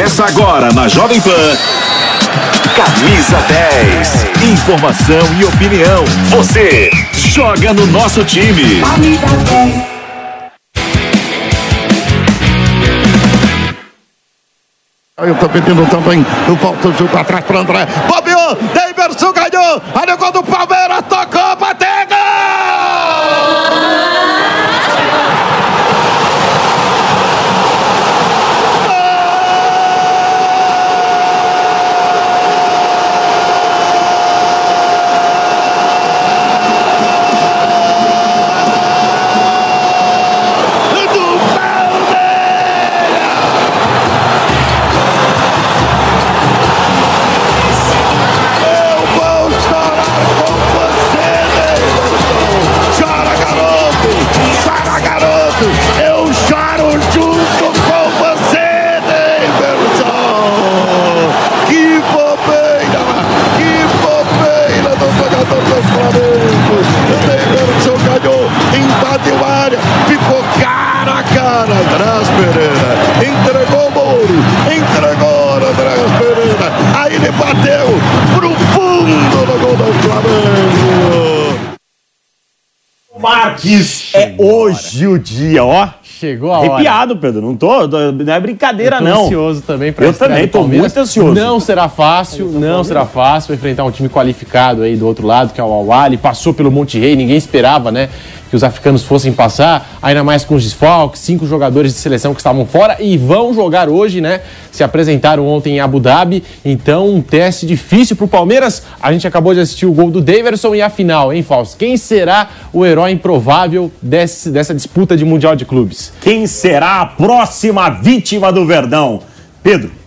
Começa agora na Jovem Pan. Camisa 10. Informação e opinião. Você joga no nosso time. Eu tô pedindo também o volta o jogo atrás para André. Bobeou, Davidson ganhou. Olha o gol do Palmeiras, tocou, Marques, é hoje o dia, ó. Chegou a hora. Arrepiado, Pedro. Não tô, não é brincadeira, Eu tô não. ansioso também para Eu também, tô muito ansioso. Não será fácil, não será fácil enfrentar um time qualificado aí do outro lado, que é o Awali. Passou pelo Monte Rei, ninguém esperava, né? Que os africanos fossem passar, ainda mais com os desfalques, cinco jogadores de seleção que estavam fora e vão jogar hoje, né? Se apresentaram ontem em Abu Dhabi, então um teste difícil pro Palmeiras. A gente acabou de assistir o gol do Daverson e a final, hein, Fausto? Quem será o herói improvável desse, dessa disputa de Mundial de Clubes? Quem será a próxima vítima do Verdão? Pedro,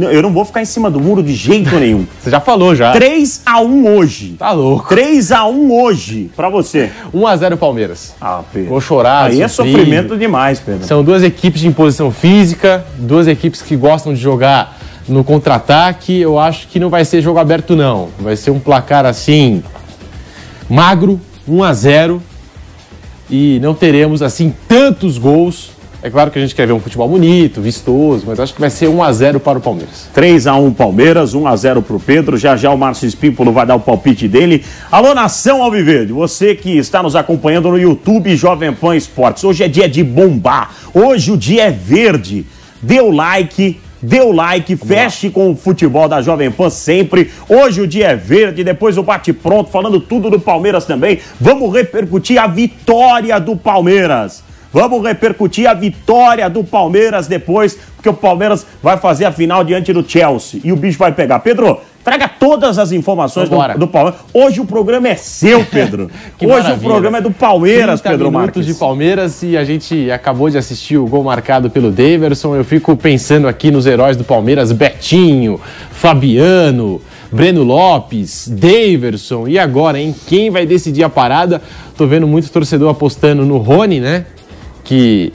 eu não vou ficar em cima do muro de jeito nenhum. Você já falou já. 3 a 1 hoje. Tá louco. 3 a 1 hoje pra você. 1x0 Palmeiras. Ah, Pedro. Vou chorar, Aí é sofrer. sofrimento demais, Pedro. São duas equipes de imposição física, duas equipes que gostam de jogar no contra-ataque. Eu acho que não vai ser jogo aberto, não. Vai ser um placar assim, magro, 1 a 0 E não teremos, assim, tantos gols. É claro que a gente quer ver um futebol bonito, vistoso, mas acho que vai ser 1 a 0 para o Palmeiras. 3 a 1 Palmeiras, 1 a 0 pro Pedro. Já já o Márcio Espímpolo vai dar o palpite dele. Alô, Nação Alviverde, você que está nos acompanhando no YouTube Jovem Pan Esportes. Hoje é dia de bombar. Hoje o dia é verde. Dê o like, dê o like, feche com o futebol da Jovem Pan sempre. Hoje o dia é verde, depois o bate pronto falando tudo do Palmeiras também. Vamos repercutir a vitória do Palmeiras. Vamos repercutir a vitória do Palmeiras depois, porque o Palmeiras vai fazer a final diante do Chelsea e o bicho vai pegar. Pedro, traga todas as informações do, do Palmeiras. Hoje o programa é seu, Pedro. Hoje o maravilha. programa é do Palmeiras, 30 Pedro minutos Marques. de Palmeiras e a gente acabou de assistir o gol marcado pelo Daverson. Eu fico pensando aqui nos heróis do Palmeiras: Betinho, Fabiano, Breno Lopes, Daverson. E agora, hein? Quem vai decidir a parada? Tô vendo muito torcedor apostando no Rony, né? Que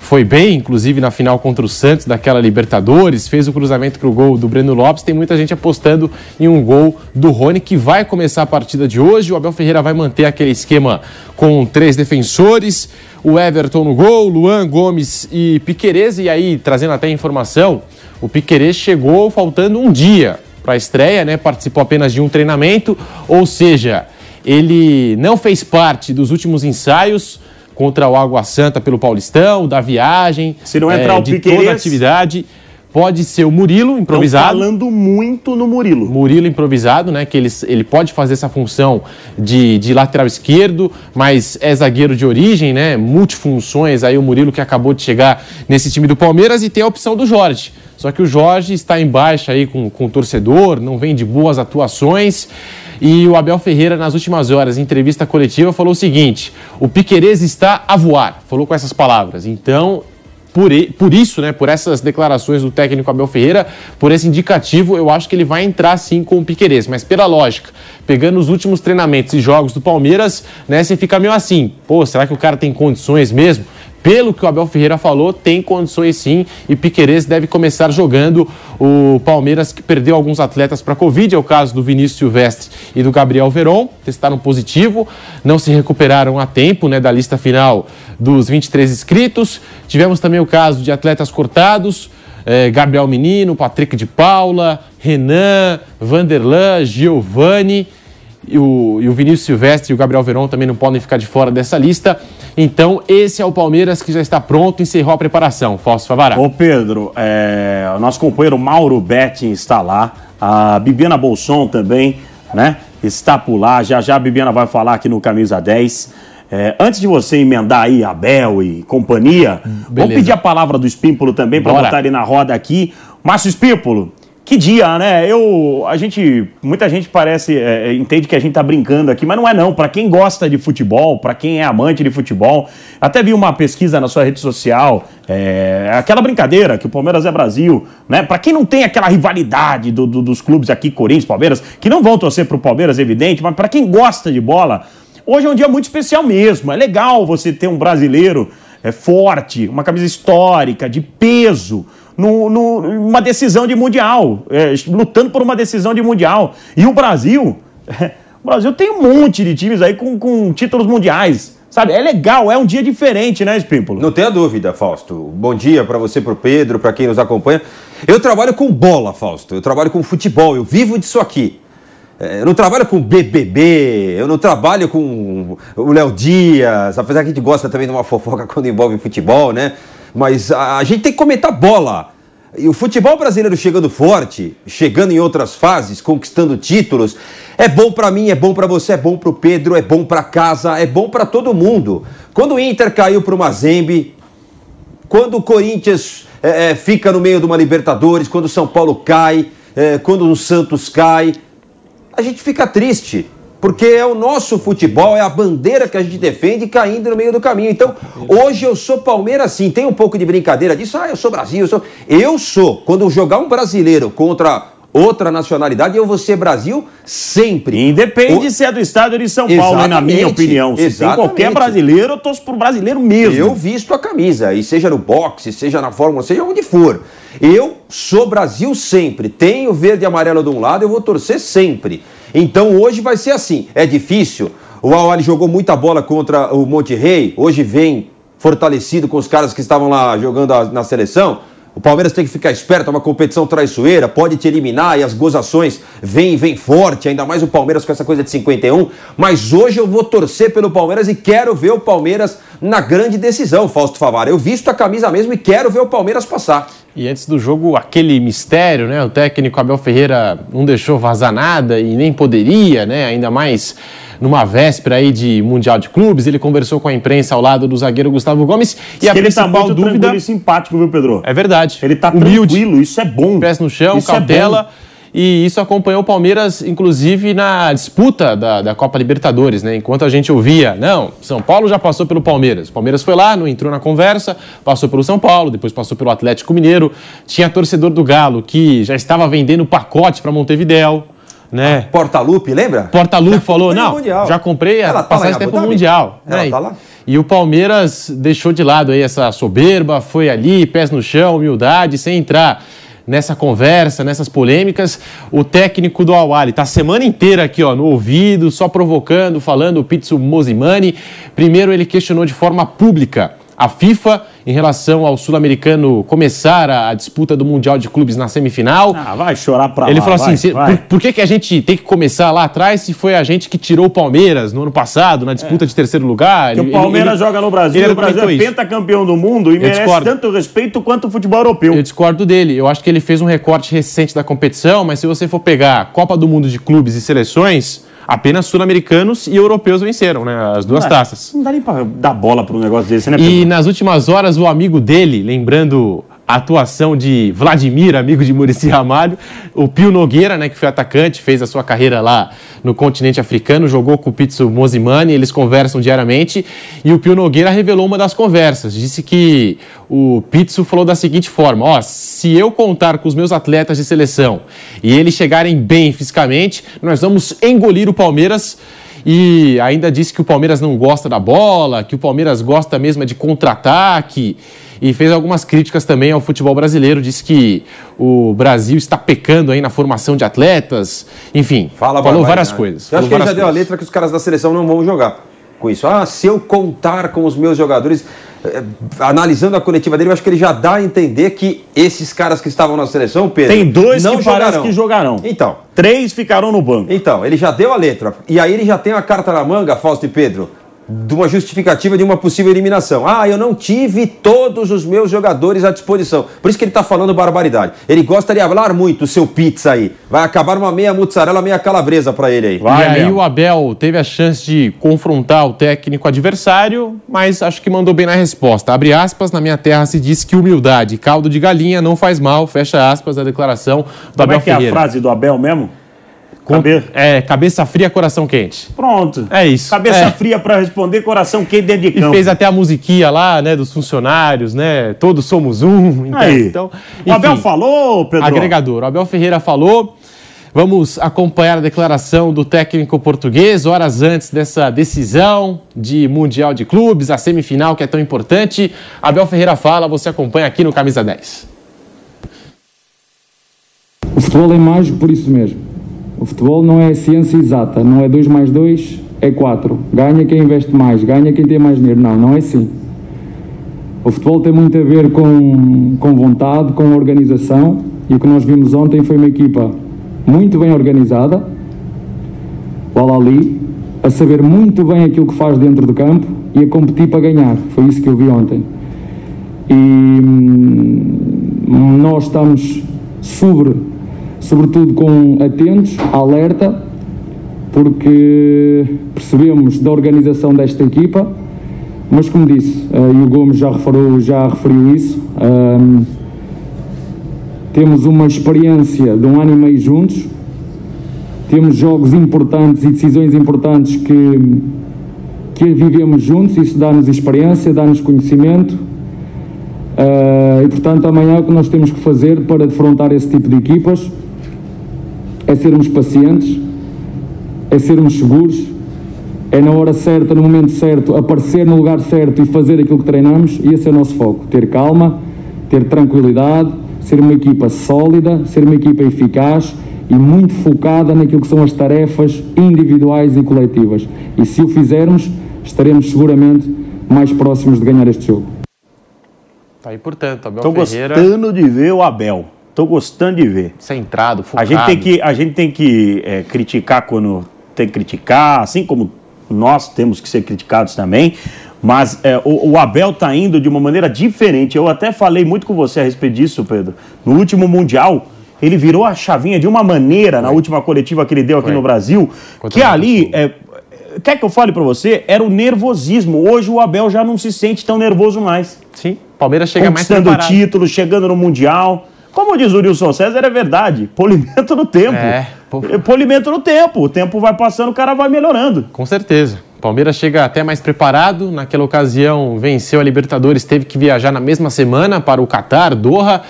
foi bem, inclusive na final contra o Santos, daquela Libertadores, fez o cruzamento para o gol do Breno Lopes. Tem muita gente apostando em um gol do Rony, que vai começar a partida de hoje. O Abel Ferreira vai manter aquele esquema com três defensores, o Everton no gol, Luan, Gomes e Piquerez. E aí, trazendo até informação, o Piquerez chegou faltando um dia para a estreia, né? Participou apenas de um treinamento, ou seja, ele não fez parte dos últimos ensaios contra o Água Santa pelo Paulistão, da viagem, Se não entrar é, o de Piquerez- toda a atividade. Pode ser o Murilo Estão improvisado. falando muito no Murilo. Murilo improvisado, né? Que ele, ele pode fazer essa função de, de lateral esquerdo, mas é zagueiro de origem, né? Multifunções. Aí o Murilo que acabou de chegar nesse time do Palmeiras e tem a opção do Jorge. Só que o Jorge está em baixa aí com, com o torcedor, não vem de boas atuações. E o Abel Ferreira, nas últimas horas, em entrevista coletiva, falou o seguinte: o Piquerez está a voar. Falou com essas palavras. Então, por, por isso, né, por essas declarações do técnico Abel Ferreira, por esse indicativo, eu acho que ele vai entrar sim com o Piquerez. Mas pela lógica, pegando os últimos treinamentos e jogos do Palmeiras, né, você fica meio assim, pô, será que o cara tem condições mesmo? Pelo que o Abel Ferreira falou, tem condições sim e Piquerez deve começar jogando o Palmeiras que perdeu alguns atletas para Covid, é o caso do Vinícius Silvestre e do Gabriel Veron, testaram positivo, não se recuperaram a tempo né, da lista final dos 23 inscritos. Tivemos também o caso de atletas cortados, eh, Gabriel Menino, Patrick de Paula, Renan, Vanderlan, Giovanni e o, e o Vinícius Silvestre e o Gabriel Veron também não podem ficar de fora dessa lista. Então, esse é o Palmeiras que já está pronto, encerrou a preparação. Fausto Favará. Ô Pedro, é, o nosso companheiro Mauro Betting está lá, a Bibiana Bolson também, né? Está por lá, já já a Bibiana vai falar aqui no Camisa 10. É, antes de você emendar aí Abel e companhia, vamos beleza. pedir a palavra do Espímpolo também para botar ele na roda aqui. Márcio Espímpolo, que dia, né? Eu, a gente, muita gente parece, é, é, entende que a gente tá brincando aqui, mas não é não. Para quem gosta de futebol, para quem é amante de futebol, até vi uma pesquisa na sua rede social, é, aquela brincadeira que o Palmeiras é Brasil, né? Para quem não tem aquela rivalidade do- do- dos clubes aqui, Corinthians, Palmeiras, que não vão torcer pro Palmeiras, evidente, mas para quem gosta de bola, hoje é um dia muito especial mesmo. É legal você ter um brasileiro é, forte, uma camisa histórica, de peso, numa decisão de mundial, é, lutando por uma decisão de mundial. E o Brasil, o Brasil tem um monte de times aí com, com títulos mundiais. Sabe, é legal, é um dia diferente, né, Espímpolo? Não tenha dúvida, Fausto. Bom dia para você, para o Pedro, para quem nos acompanha. Eu trabalho com bola, Fausto. Eu trabalho com futebol. Eu vivo disso aqui. É, Eu não trabalho com BBB, eu não trabalho com o Léo Dias, apesar que a gente gosta também de uma fofoca quando envolve futebol, né? Mas a, a gente tem que comentar bola. E o futebol brasileiro chegando forte, chegando em outras fases, conquistando títulos, é bom pra mim, é bom pra você, é bom pro Pedro, é bom pra casa, é bom pra todo mundo. Quando o Inter caiu pro Mazembe, quando o Corinthians é, é, fica no meio de uma Libertadores, quando o São Paulo cai, é, quando o Santos cai, a gente fica triste. Porque é o nosso futebol, é a bandeira que a gente defende caindo no meio do caminho. Então, hoje eu sou Palmeiras sim. Tem um pouco de brincadeira disso. Ah, eu sou Brasil, eu sou. Eu sou. Quando jogar um brasileiro contra outra nacionalidade, eu vou ser Brasil sempre. Independe O- se é do estado de São Paulo, né, na minha opinião. Se tem exatamente. qualquer brasileiro, eu torço pro brasileiro mesmo. Eu visto a camisa, e seja no boxe, seja na Fórmula, seja onde for. Eu sou Brasil sempre. Tenho verde e amarelo de um lado, eu vou torcer sempre. Então hoje vai ser assim. É difícil. O Awali jogou muita bola contra o Monte Rei. Hoje vem fortalecido com os caras que estavam lá jogando na seleção. O Palmeiras tem que ficar esperto, é uma competição traiçoeira, pode te eliminar e as gozações vêm, vêm forte, ainda mais o Palmeiras com essa coisa de 51. Mas hoje eu vou torcer pelo Palmeiras e quero ver o Palmeiras na grande decisão, Fausto Favara. Eu visto a camisa mesmo e quero ver o Palmeiras passar. E antes do jogo, aquele mistério, né? O técnico Abel Ferreira não deixou vazar nada e nem poderia, né? Ainda mais numa véspera aí de Mundial de Clubes. Ele conversou com a imprensa ao lado do zagueiro Gustavo Gomes. E a ele tá principal muito dúvida e simpático, viu, Pedro? é verdade. Ele tá humilde, tranquilo, isso é bom. pés no chão, Isso é cautela. bom. e isso acompanhou o Palmeiras, inclusive, na disputa da, da Copa Libertadores, né? Enquanto a gente ouvia, não, São Paulo já passou pelo Palmeiras. O Palmeiras foi lá, não entrou na conversa, passou pelo São Paulo, depois passou pelo Atlético Mineiro. Tinha torcedor do Galo que já estava vendendo pacote para Montevidéu. Né? Porta-Lupe, lembra? Porta-Lupe falou, não, Mundial. já comprei a Ela tá passagem até? Mundial. Ela né? tá lá? E o Palmeiras deixou de lado aí essa soberba, foi ali, pés no chão, humildade, sem entrar nessa conversa, nessas polêmicas. O técnico do Awali tá a semana inteira aqui, ó, no ouvido, só provocando, falando o Pizzo Mosimani. Primeiro ele questionou de forma pública a FIFA em relação ao sul-americano começar a, a disputa do Mundial de Clubes na semifinal. Ah, vai chorar pra Ele lá, falou vai, assim: se- vai. por, por que, que a gente tem que começar lá atrás se foi a gente que tirou o Palmeiras no ano passado, na disputa de terceiro lugar? Porque o Palmeiras ele- joga no Brasil, ele o Brasil é pentacampeão do mundo e merece discordo. tanto respeito quanto o futebol europeu. Eu discordo dele. Eu acho que ele fez um recorte recente da competição, mas se você for pegar Copa do Mundo de clubes e seleções, apenas sul-americanos e europeus venceram, né? As duas taças. Não dá nem pra dar bola pra um negócio desse, né, E Pedro? nas últimas horas, o amigo dele, lembrando a atuação de Vladimir, amigo de Murici Ramalho, o Pio Nogueira, né, que foi atacante, fez a sua carreira lá no continente africano, jogou com o Pizzo Mosimani, eles conversam diariamente, e o Pio Nogueira revelou uma das conversas, disse que o Pizzo falou da seguinte forma, ó, se eu contar com os meus atletas de seleção e eles chegarem bem fisicamente, nós vamos engolir o Palmeiras. E ainda disse que o Palmeiras não gosta da bola, que o Palmeiras gosta mesmo é de contra-ataque. E fez algumas críticas também ao futebol brasileiro. Disse que o Brasil está pecando aí na formação de atletas. Enfim, Fala falou barbaridade. várias coisas. Eu acho que ele já várias deu a coisas. letra que os caras da seleção não vão jogar com isso. Ah, se eu contar com os meus jogadores, eh, analisando a coletiva dele, eu acho que ele já dá a entender que esses caras que estavam na seleção, Pedro, Tem dois não que parece jogarão. que jogarão. Então, Três ficarão no banco. então, ele já deu a letra. E aí ele já tem a carta na manga, Fausto e Pedro, de uma justificativa de uma possível eliminação. Ah, eu não tive todos os meus jogadores à disposição. Por isso que ele está falando barbaridade. Ele gosta de falar muito, o seu pizza aí. Vai acabar uma meia mozzarella, meia calabresa para ele aí. Vai e aí mesmo. o Abel teve a chance de confrontar o técnico adversário, mas acho que mandou bem na resposta. Abre aspas, na minha terra se diz que humildade, caldo de galinha não faz mal, fecha aspas, a declaração do Como Abel é que é a Ferreira. frase do Abel mesmo? Com- Cabe- É, cabeça fria, coração quente. Pronto. É isso. Cabeça É. fria pra responder, coração quente dentro de E campo. fez até a musiquinha lá, né, dos funcionários, né? Todos somos um. Então, Aí. então o Abel enfim, falou, Pedro? Agregador. O Abel Ferreira falou. Vamos acompanhar a declaração do técnico português horas antes dessa decisão de Mundial de Clubes, a semifinal que é tão importante. Abel Ferreira fala, você acompanha aqui no Camisa 10. O futebol é mágico por isso mesmo. O futebol não é ciência exata, não é 2 mais 2, é 4. Ganha quem investe mais, ganha quem tem mais dinheiro. Não, não é assim. O futebol tem muito a ver com, com vontade, com organização. E o que nós vimos ontem foi uma equipa muito bem organizada, o Al-Ali, a saber muito bem aquilo que faz dentro do campo e a competir para ganhar. Foi isso que eu vi ontem. E hum, nós estamos sobre, sobretudo com atentos, alerta, porque percebemos da organização desta equipa, mas como disse, eh, e o Gomes já referiu, já referiu isso, hum, temos uma experiência de um ano e meio juntos, temos jogos importantes e decisões importantes que, que vivemos juntos, isso dá-nos experiência, dá-nos conhecimento, ah, e portanto amanhã o que nós temos que fazer para defrontar esse tipo de equipas é sermos pacientes, é sermos seguros, é na hora certa, no momento certo, aparecer no lugar certo e fazer aquilo que treinamos, e esse é o nosso foco, ter calma, ter tranquilidade, ser uma equipa sólida, ser uma equipa eficaz e muito focada naquilo que são as tarefas individuais e coletivas. E se o fizermos, estaremos seguramente mais próximos de ganhar este jogo. Tá aí, portanto, Abel Tô Ferreira gostando de ver o Abel. Tô gostando de ver. centrado, A focado. gente tem que, a gente tem que é, criticar quando tem que criticar, assim como nós temos que ser criticados também. Mas é, o, o Abel tá indo de uma maneira diferente. Eu até falei muito com você a respeito disso, Pedro. No último Mundial, ele virou a chavinha de uma maneira na última coletiva que ele deu aqui Foi. no Brasil, Contra que ali. É, quer que eu fale pra você? Era o nervosismo. Hoje o Abel já não se sente tão nervoso mais Sim, Palmeiras chega mais conquistando preparado. título, chegando no Mundial. Como diz o Nilson César, é verdade. Polimento no tempo. É, pô. Polimento no tempo. O tempo vai passando, o cara vai melhorando. Com certeza. Palmeiras chega até mais preparado. Naquela ocasião, venceu a Libertadores, teve que viajar na mesma semana para o Catar, Doha,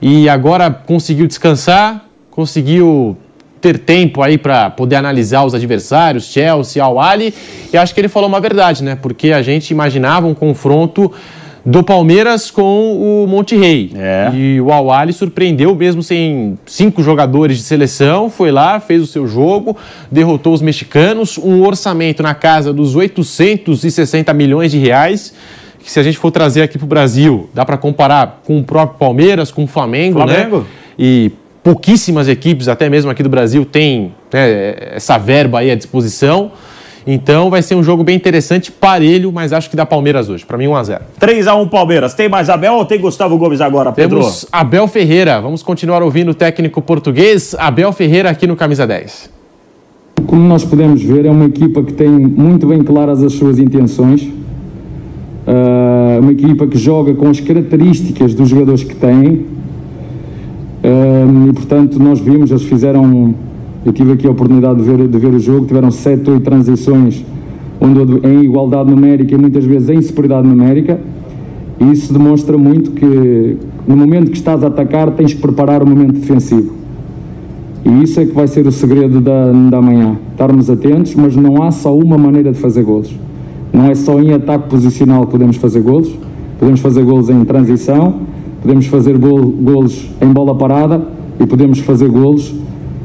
e agora conseguiu descansar, conseguiu ter tempo aí para poder analisar os adversários, Chelsea, Al Ali, e acho que ele falou uma verdade, né? Porque a gente imaginava um confronto do Palmeiras com o Monte Rei. É. E o Al Ali surpreendeu mesmo sem cinco jogadores de seleção, foi lá, fez o seu jogo, derrotou os mexicanos, um orçamento na casa dos 860 milhões de reais, que se a gente for trazer aqui para o Brasil, dá para comparar com o próprio Palmeiras, com o Flamengo, Flamengo. né? E pouquíssimas equipes, até mesmo aqui do Brasil, têm né, essa verba aí à disposição. Então vai ser um jogo bem interessante, parelho, mas acho que dá Palmeiras hoje. Para mim, 1x0. 3x1 Palmeiras. Tem mais Abel ou tem Gustavo Gomes agora, Pedro? Temos Abel Ferreira. Vamos continuar ouvindo o técnico português, Abel Ferreira, aqui no Camisa 10. Como nós podemos ver, é uma equipa que tem muito bem claras as suas intenções. Uh, uma equipa que joga com as características dos jogadores que tem. Uh, e portanto, nós vimos, eles fizeram. Eu tive aqui a oportunidade de ver, de ver o jogo, tiveram 7, 8 transições, onde em igualdade numérica e muitas vezes em superioridade numérica. E isso demonstra muito que no momento que estás a atacar, tens que preparar o momento defensivo. E isso é que vai ser o segredo da, da manhã. Estarmos atentos, mas não há só uma maneira de fazer golos. Não é só em ataque posicional que podemos fazer golos. Podemos fazer golos em transição, podemos fazer gol, golos em bola parada e podemos fazer golos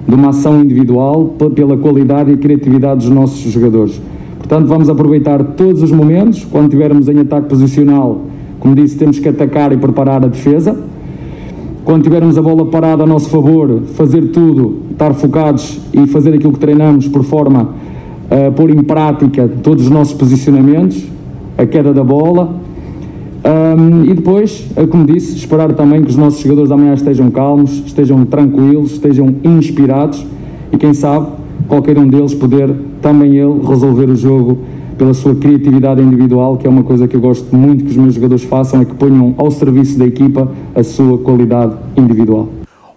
de uma ação individual pela qualidade e criatividade dos nossos jogadores. Portanto, vamos aproveitar todos os momentos. Quando estivermos em ataque posicional, como disse, temos que atacar e preparar a defesa quando tivermos a bola parada a nosso favor, fazer tudo, estar focados e fazer aquilo que treinamos por forma a pôr em prática todos os nossos posicionamentos, a queda da bola. Um, e depois, é como disse, esperar também que os nossos jogadores amanhã estejam calmos, estejam tranquilos, estejam inspirados e quem sabe qualquer um deles poder também ele resolver o jogo pela sua criatividade individual, que é uma coisa que eu gosto muito que os meus jogadores façam, é que ponham ao serviço da equipa a sua qualidade individual.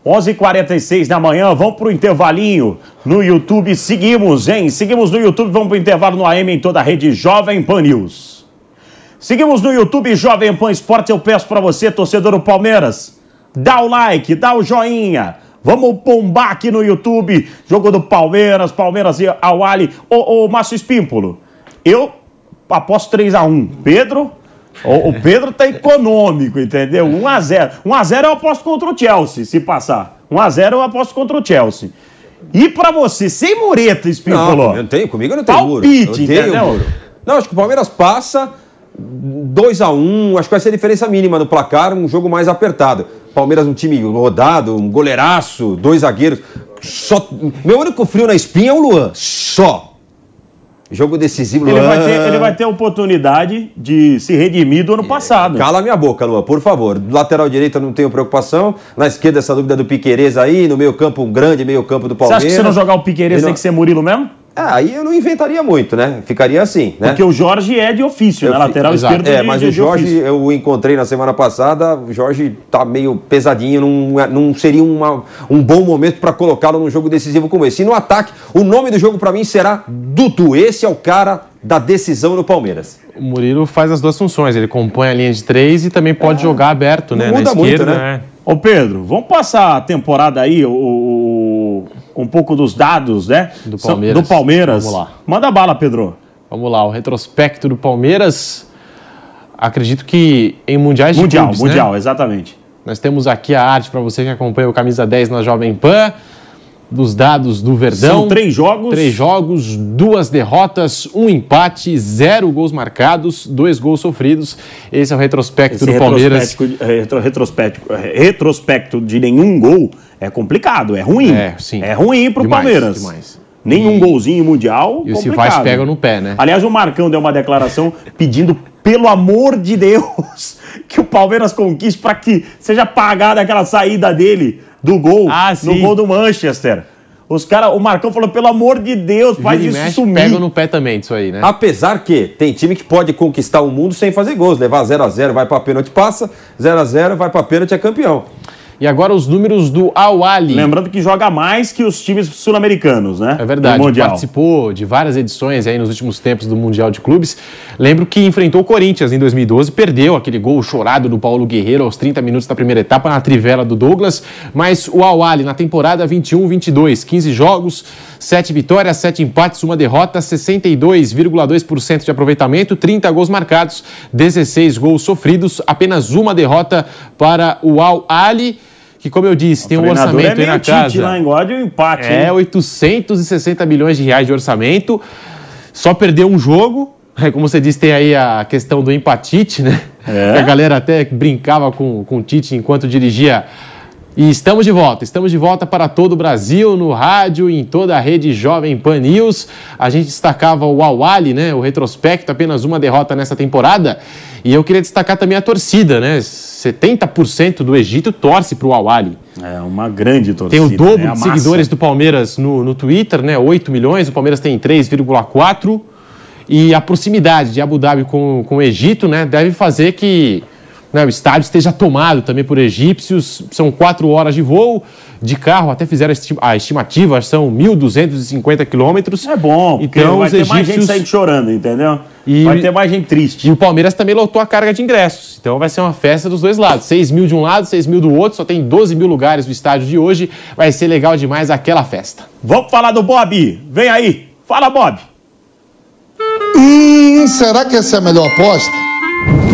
11h46 da manhã, vamos pro intervalinho no YouTube. Seguimos, hein? Seguimos no YouTube, vamos pro intervalo no AM em toda a rede Jovem Pan News. Seguimos no YouTube Jovem Pan Esportes. Eu peço para você, torcedor do Palmeiras, dá o like, dá o joinha. Vamos bombar aqui no YouTube. Jogo do Palmeiras, Palmeiras e Awali. Ô, ô Márcio Espímpolo, eu aposto 3x1. Pedro? O, o Pedro tá econômico, entendeu? 1x0. 1x0 eu aposto contra o Chelsea, se passar. 1x0 eu aposto contra o Chelsea. E pra você, sem mureta, Espímpolo? Não, eu não tenho, comigo não tem muro. Palpite, Eu odeio entendeu? muro. Não, acho que o Palmeiras passa 2x1, acho que vai ser a diferença mínima no placar, um jogo mais apertado. Palmeiras um time rodado, um goleiraço, dois zagueiros. Só... Meu único frio na espinha é o Luan, só. Jogo decisivo, Ele Luan. vai, ter, ele vai ter oportunidade de se redimir do ano passado. Cala minha boca, Luan, por favor. Lateral direito eu não tenho preocupação. Na esquerda, essa dúvida do Piquerez aí. No meio campo, um grande meio campo do Você Palmeiras. acha que se não jogar o Piqueires Ele tem que ser Murilo mesmo? Ah, aí eu não inventaria muito, né? Ficaria assim, né? Porque o Jorge é de ofício, Eu né? Lateral Exato. esquerdo É, de, mas de, o Jorge, ofício. eu o encontrei na semana passada, o Jorge tá meio pesadinho, não, é- não seria uma- um bom momento para colocá-lo num jogo decisivo como esse. E no ataque, o nome do jogo para mim será Dudu. Esse é o cara da decisão no Palmeiras. O Murilo faz as duas funções, ele compõe a linha de três e também pode jogar aberto, né? não muda na muito, esquerda, né? Ô Pedro, vamos passar a temporada aí, o, o- um pouco dos dados, né? Do Palmeiras. Do Palmeiras. Vamos lá. Manda bala, Pedro. Vamos lá, o retrospecto do Palmeiras. Acredito que em mundiais de Mundial, clubes, né? mundial, exatamente. Nós temos aqui a arte para você que acompanha o Camisa 10 na Jovem Pan, dos dados do Verdão. São três jogos. Três jogos, duas derrotas, um empate, zero gols marcados, dois gols sofridos. Esse é o retrospecto Esse do Palmeiras. retrospecto, retro- retrospecto, retrospecto de nenhum gol é complicado, é ruim. É, sim. É ruim pro Demais, Palmeiras. demais. Nenhum golzinho mundial. E o complicado. Cifaz pega no pé, né? Aliás, o Marcão deu uma declaração pedindo, pelo amor de Deus, que o Palmeiras conquiste para que seja pagada aquela saída dele do gol Ah, no gol do Manchester. Os cara, o Marcão falou, pelo amor de Deus, faz Vira e isso mexe, sumir. pega no pé também disso aí, né? Apesar que tem time que pode conquistar o mundo sem fazer gols. Levar 0x0, vai pra pênalti, passa. 0x0, vai pra pênalti, é campeão. E agora os números do Awali. Lembrando que joga mais que os times sul-americanos, né? É verdade, participou de várias edições aí nos últimos tempos do Mundial de Clubes. Lembro que enfrentou o Corinthians em 2012, perdeu aquele gol chorado do Paulo Guerreiro aos 30 minutos da primeira etapa na trivela do Douglas, mas o Awali na temporada 21-22, 15 jogos, 7 vitórias, 7 empates, uma derrota, 62,2% de aproveitamento, 30 gols marcados, 16 gols sofridos, apenas uma derrota para o Al-Ali, que como eu disse, tem um orçamento é aí na Tite casa. lá, engorde o empate. É, hein? 860 milhões de reais de orçamento. Só perdeu um jogo. É, como você disse, tem aí a questão do empatite, né? É. Que A galera até brincava com, com o Tite enquanto dirigia. E estamos de volta, estamos de volta para todo o Brasil, no rádio, em toda a rede Jovem Pan News. A gente destacava o Awali, né? O retrospecto, apenas uma derrota nessa temporada. E eu queria destacar também a torcida, né? 70% do Egito torce para o Awali. É uma grande torcida. Tem o dobro né? De seguidores do Palmeiras no, no Twitter, né? 8 milhões, o Palmeiras tem 3,4. E a proximidade de Abu Dhabi com, com o Egito, né, deve fazer que né, o estádio esteja tomado também por egípcios. São quatro horas de voo de carro, até fizeram a esti- a estimativa, são 1.250 quilômetros. É bom, porque Então, vai os ter mais gente egípcios- saindo chorando, entendeu? E- Vai ter mais gente triste. E o Palmeiras também lotou a carga de ingressos. Então vai ser uma festa dos dois lados. 6 mil de um lado, 6 mil do outro. Só tem 12 mil lugares no estádio de hoje. Vai ser legal demais aquela festa. Vamos falar do Bob. Vem aí. Fala, Bob. Hum, será que essa é a melhor aposta?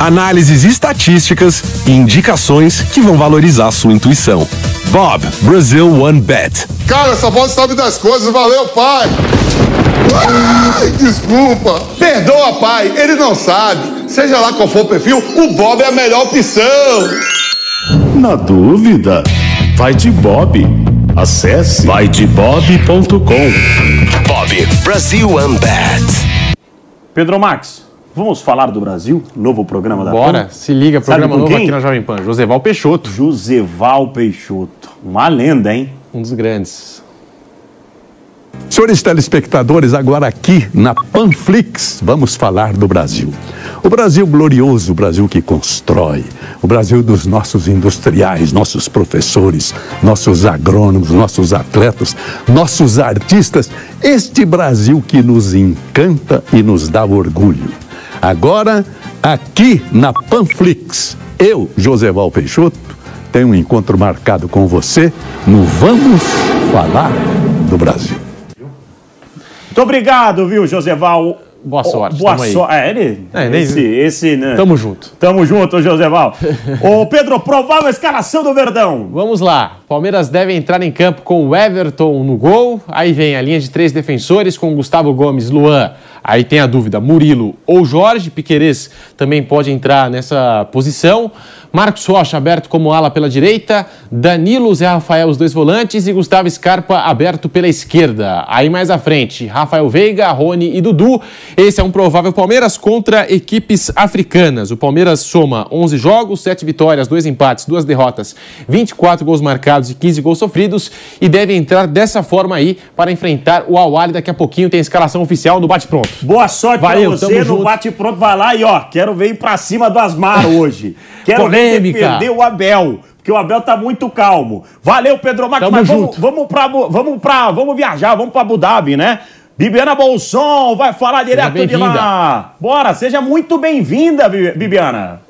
análises estatísticas e indicações que vão valorizar sua intuição. Bob, Brazil One Bet. Cara, essa voz sabe das coisas. Valeu, pai. Ai, desculpa. Perdoa, pai. Ele não sabe. Seja lá qual for o perfil, o Bob é a melhor opção. Na dúvida, vai de Bob. Acesse vaidebob.com. Bob, Brazil One Bet. Pedro Max, vamos falar do Brasil? Novo programa da Bora, PAN? se liga, programa novo quem? aqui na Jovem Pan. Joseval Peixoto, Joseval Peixoto. Uma lenda, hein? um dos grandes. Senhores telespectadores, agora aqui na Panflix, vamos falar do Brasil. O Brasil glorioso, o Brasil que constrói, o Brasil dos nossos industriais, nossos professores, nossos agrônomos, nossos atletas, nossos artistas. Este Brasil que nos encanta e nos dá orgulho. Agora, aqui na Panflix, eu, Joseval Peixoto, tenho um encontro marcado com você no Vamos Falar do Brasil. Muito obrigado, viu, Joseval? Boa sorte, Boa sorte. É, ele. É, nem- esse, esse, né? Tamo junto. Tamo junto, Joseval. Ô, Pedro, provável escalação do Verdão. Vamos lá. Palmeiras deve entrar em campo com o Everton no gol. Aí vem a linha de três defensores com Gustavo Gomes, Luan. Aí tem a dúvida, Murilo ou Jorge. Piquerez também pode entrar nessa posição. Marcos Rocha aberto como ala pela direita. Danilo, Zé Rafael, os dois volantes. E Gustavo Scarpa aberto pela esquerda. Aí mais à frente, Rafael Veiga, Rony e Dudu. Esse é um provável Palmeiras contra equipes africanas. O Palmeiras soma 11 jogos, 7 vitórias, 2 empates, 2 derrotas, 24 gols marcados e 15 gols sofridos. E deve entrar dessa forma aí para enfrentar o Awali. Daqui a pouquinho tem a escalação oficial no bate-pronto. Boa sorte Valeu, pra você no bate-pronto. Vai lá e, ó, quero ver ir pra cima do Asmar hoje. Quero ver Polêmica. defender o Abel. Porque o Abel tá muito calmo. Valeu, Pedro Marcos. Tamo Mas vamos, junto. vamos, pra, vamos, pra, vamos viajar, vamos pra Abu Dhabi, né? Bibiana Bolson vai falar direto de lá. Bora, seja muito bem-vinda, Bi- Bibiana.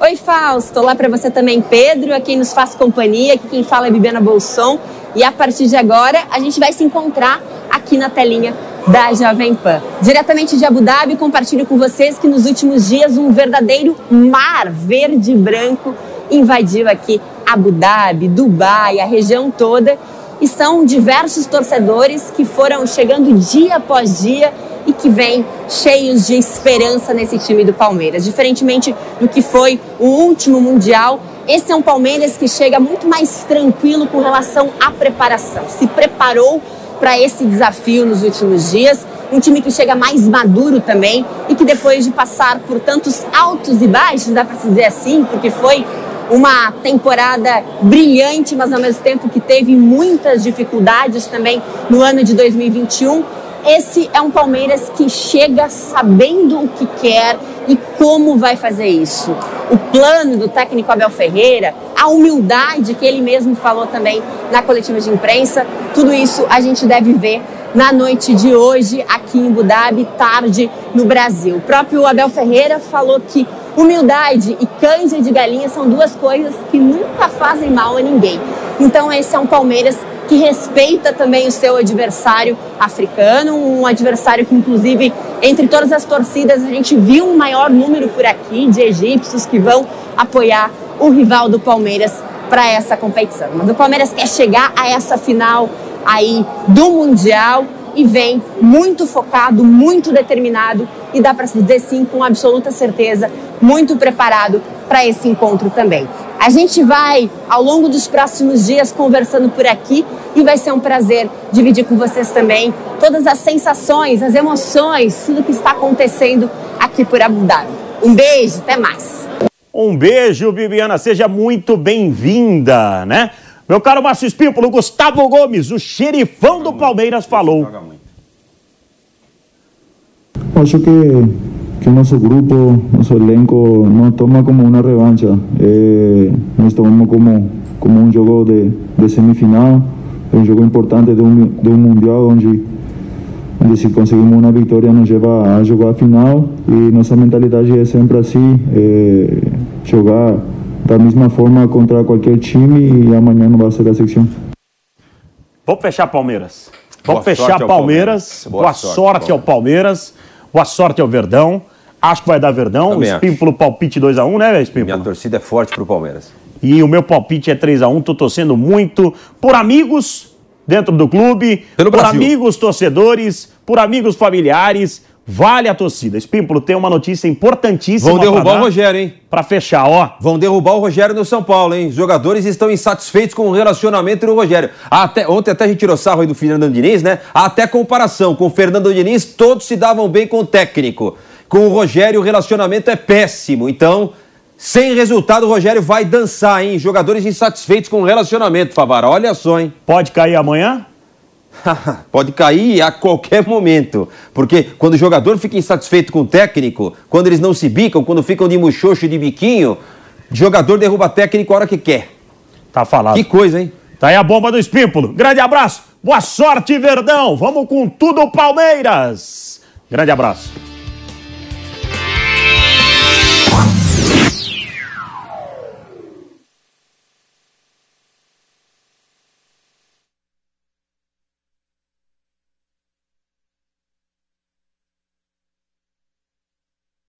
Oi, Fausto. Olá para você também, Pedro, a quem nos faz companhia. Aqui quem fala é Bibiana Bolson. E a partir de agora, a gente vai se encontrar aqui na telinha da Jovem Pan. Diretamente de Abu Dhabi, compartilho com vocês que nos últimos dias um verdadeiro mar verde e branco invadiu aqui Abu Dhabi, Dubai, a região toda. E são diversos torcedores que foram chegando dia após dia e que vem cheios de esperança nesse time do Palmeiras. Diferentemente do que foi o último Mundial, esse é um Palmeiras que chega muito mais tranquilo com relação à preparação. Se preparou para esse desafio nos últimos dias. Um time que chega mais maduro também e que depois de passar por tantos altos e baixos, dá para se dizer assim, porque foi uma temporada brilhante, mas ao mesmo tempo que teve muitas dificuldades também no ano de 2021. Esse é um Palmeiras que chega sabendo o que quer e como vai fazer isso. O plano do técnico Abel Ferreira, a humildade que ele mesmo falou também na coletiva de imprensa, tudo isso a gente deve ver na noite de hoje aqui em Abu Dhabi, tarde no Brasil. O próprio Abel Ferreira falou que humildade e canja de galinha são duas coisas que nunca fazem mal a ninguém. Então esse é um Palmeiras que respeita também o seu adversário africano, um adversário que, inclusive, entre todas as torcidas, a gente viu um maior número por aqui de egípcios que vão apoiar o rival do Palmeiras para essa competição. Mas o Palmeiras quer chegar a essa final aí do Mundial e vem muito focado, muito determinado e dá para se dizer sim com absoluta certeza, muito preparado para esse encontro também. A gente vai, ao longo dos próximos dias, conversando por aqui e vai ser um prazer dividir com vocês também todas as sensações, as emoções, tudo que está acontecendo aqui por Abu Dhabi. Um beijo, até mais. Um beijo, Bibiana, seja muito bem-vinda, né? Meu caro Márcio Espímpolo, Gustavo Gomes, o xerifão do Palmeiras, falou. Acho que, que nosso grupo, nosso elenco, não toma como uma revancha. É, nós tomamos como, como um jogo de, de semifinal, um jogo importante de um, de um Mundial, onde, onde se conseguimos uma vitória nos leva a jogar a final. E nossa mentalidade é sempre assim, é, jogar da mesma forma contra qualquer time e amanhã não vai ser a secção. Vamos fechar Palmeiras. Vamos fechar Palmeiras. Palmeiras. Boa Boa, sorte, sorte, ao Palmeiras. Boa sorte ao Verdão. Acho que vai dar Verdão. Também o acho. Palpite 2x1, né, Espímpolo? Minha torcida é forte pro Palmeiras. E o meu palpite é 3x1. Tô torcendo muito por amigos dentro do clube, Pelo por Brasil. amigos torcedores, por amigos familiares. Vale a torcida. Espímpolo tem uma notícia importantíssima. Vão derrubar o Rogério, hein? Pra fechar, ó. Vão derrubar o Rogério no São Paulo, hein? Os jogadores estão insatisfeitos com o relacionamento do Rogério. Até, ontem até a gente tirou sarro aí do Fernando Diniz, né? Até comparação com o Fernando Diniz, todos se davam bem com o técnico. Com o Rogério o relacionamento é péssimo. Então, sem resultado, o Rogério vai dançar, hein? Jogadores insatisfeitos com o relacionamento, Favara. Olha só, hein? Pode cair amanhã? Pode cair a qualquer momento. Porque quando o jogador fica insatisfeito com o técnico, quando eles não se bicam, quando ficam de muxoxo e de biquinho, jogador derruba técnico a hora que quer. Tá falado. Que coisa, hein? Tá aí a bomba do Espímpolo. Grande abraço. Boa sorte, Verdão. Vamos com tudo, Palmeiras. Grande abraço.